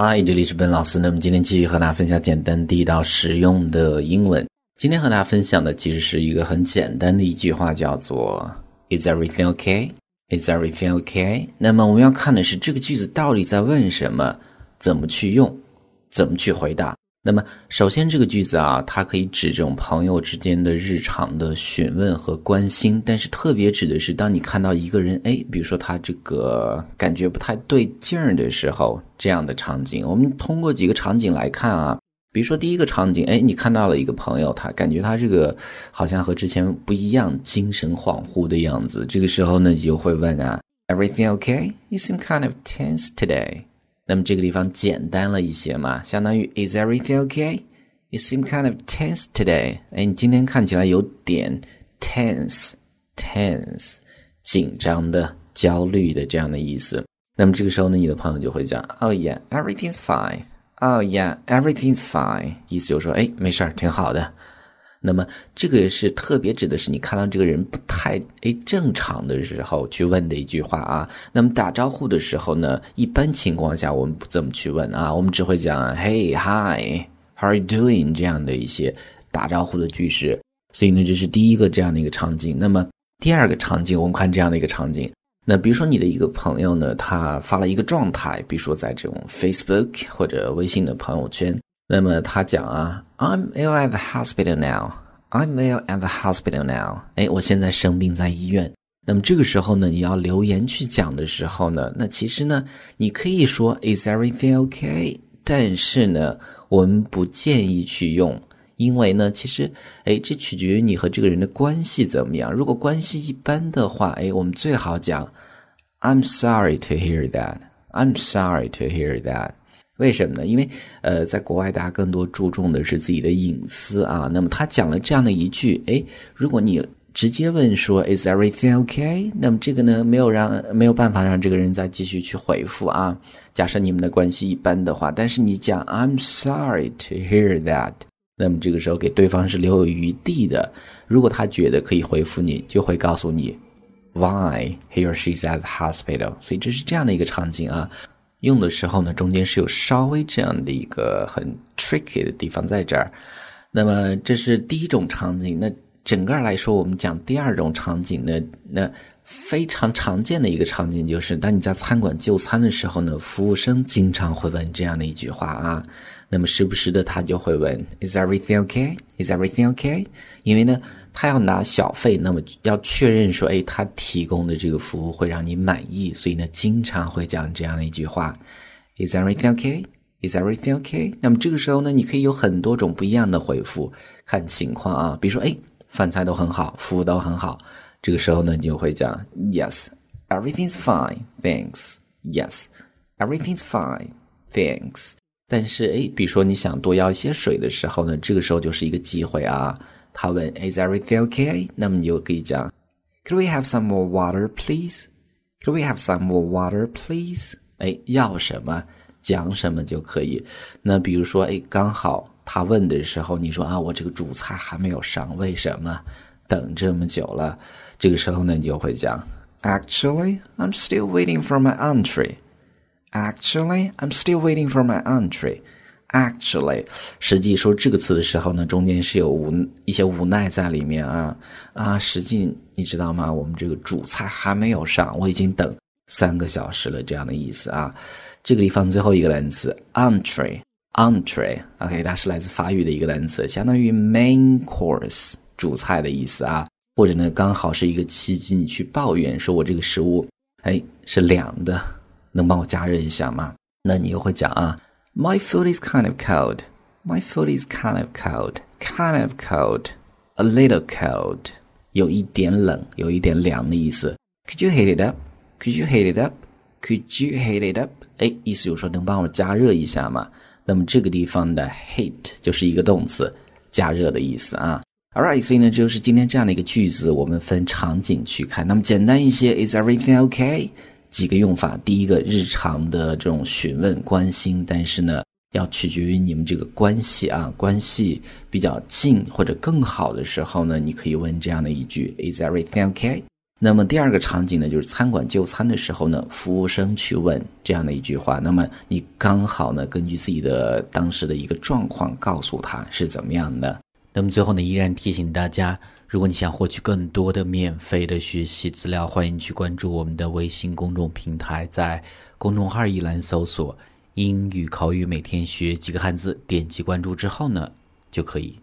嗨，这里是本老师。那么今天继续和大家分享简单地道实用的英文。今天和大家分享的其实是一个很简单的一句话，叫做 "Is everything okay? Is everything okay?" 那么我们要看的是这个句子到底在问什么，怎么去用，怎么去回答。那么，首先这个句子啊，它可以指这种朋友之间的日常的询问和关心，但是特别指的是，当你看到一个人，哎，比如说他这个感觉不太对劲儿的时候，这样的场景。我们通过几个场景来看啊，比如说第一个场景，哎，你看到了一个朋友，他感觉他这个好像和之前不一样，精神恍惚的样子。这个时候呢，你就会问啊，Everything okay? You seem kind of tense today. 那么这个地方简单了一些嘛，相当于 Is everything okay? You seem kind of tense today. 哎，你今天看起来有点 tense，tense，紧张的、焦虑的这样的意思。那么这个时候呢，你的朋友就会讲，Oh yeah, everything's fine. Oh yeah, everything's fine. 意思就是说，哎，没事儿，挺好的。那么这个是特别指的是你看到这个人不太诶正常的时候去问的一句话啊。那么打招呼的时候呢，一般情况下我们不这么去问啊，我们只会讲 Hey, hi, how are you doing 这样的一些打招呼的句式。所以呢，这是第一个这样的一个场景。那么第二个场景，我们看这样的一个场景。那比如说你的一个朋友呢，他发了一个状态，比如说在这种 Facebook 或者微信的朋友圈。那么他讲啊，I'm ill at the hospital now. I'm ill at the hospital now. 哎，我现在生病在医院。那么这个时候呢，你要留言去讲的时候呢，那其实呢，你可以说 Is everything okay？但是呢，我们不建议去用，因为呢，其实哎，这取决于你和这个人的关系怎么样。如果关系一般的话，哎，我们最好讲 I'm sorry to hear that. I'm sorry to hear that. 为什么呢？因为，呃，在国外，大家更多注重的是自己的隐私啊。那么他讲了这样的一句，哎，如果你直接问说 “Is everything okay？” 那么这个呢，没有让没有办法让这个人再继续去回复啊。假设你们的关系一般的话，但是你讲 “I'm sorry to hear that”，那么这个时候给对方是留有余地的。如果他觉得可以回复你，就会告诉你 “Why he or she is at the hospital”。所以这是这样的一个场景啊。用的时候呢，中间是有稍微这样的一个很 tricky 的地方在这儿。那么这是第一种场景。那整个来说，我们讲第二种场景呢，那非常常见的一个场景就是，当你在餐馆就餐的时候呢，服务生经常会问这样的一句话啊。那么时不时的他就会问 Is everything okay? Is everything okay? 因为呢，他要拿小费，那么要确认说，哎，他提供的这个服务会让你满意，所以呢，经常会讲这样的一句话 Is everything okay? Is everything okay? 那么这个时候呢，你可以有很多种不一样的回复，看情况啊。比如说，哎，饭菜都很好，服务都很好，这个时候呢，你就会讲 Yes, everything's fine, thanks. Yes, everything's fine, thanks. 但是，哎，比如说你想多要一些水的时候呢，这个时候就是一个机会啊。他问 Is everything okay？那么你就可以讲 Could we have some more water, please? Could we have some more water, please？哎，要什么讲什么就可以。那比如说，哎，刚好他问的时候，你说啊，我这个主菜还没有上，为什么等这么久了？这个时候呢，你就会讲 Actually, I'm still waiting for my entree. Actually, I'm still waiting for my entree. Actually，实际说这个词的时候呢，中间是有无一些无奈在里面啊啊！实际你知道吗？我们这个主菜还没有上，我已经等三个小时了，这样的意思啊。这个地方最后一个单词 entree，entree，OK，它是来自法语的一个单词，相当于 main course 主菜的意思啊。或者呢，刚好是一个契机，你去抱怨说我这个食物哎是凉的。能帮我加热一下吗？那你又会讲啊，My food is kind of cold. My food is kind of cold. Kind of cold. A little cold. 有一点冷，有一点凉的意思。Could you heat it up? Could you heat it up? Could you heat it up? 哎，意思就是说能帮我加热一下吗？那么这个地方的 heat 就是一个动词，加热的意思啊。Alright，所以呢，这就是今天这样的一个句子，我们分场景去看。那么简单一些，Is everything okay？几个用法，第一个日常的这种询问关心，但是呢，要取决于你们这个关系啊，关系比较近或者更好的时候呢，你可以问这样的一句：Is everything okay？那么第二个场景呢，就是餐馆就餐的时候呢，服务生去问这样的一句话，那么你刚好呢，根据自己的当时的一个状况，告诉他是怎么样的。那么最后呢，依然提醒大家，如果你想获取更多的免费的学习资料，欢迎去关注我们的微信公众平台，在公众号一栏搜索“英语口语每天学几个汉字”，点击关注之后呢，就可以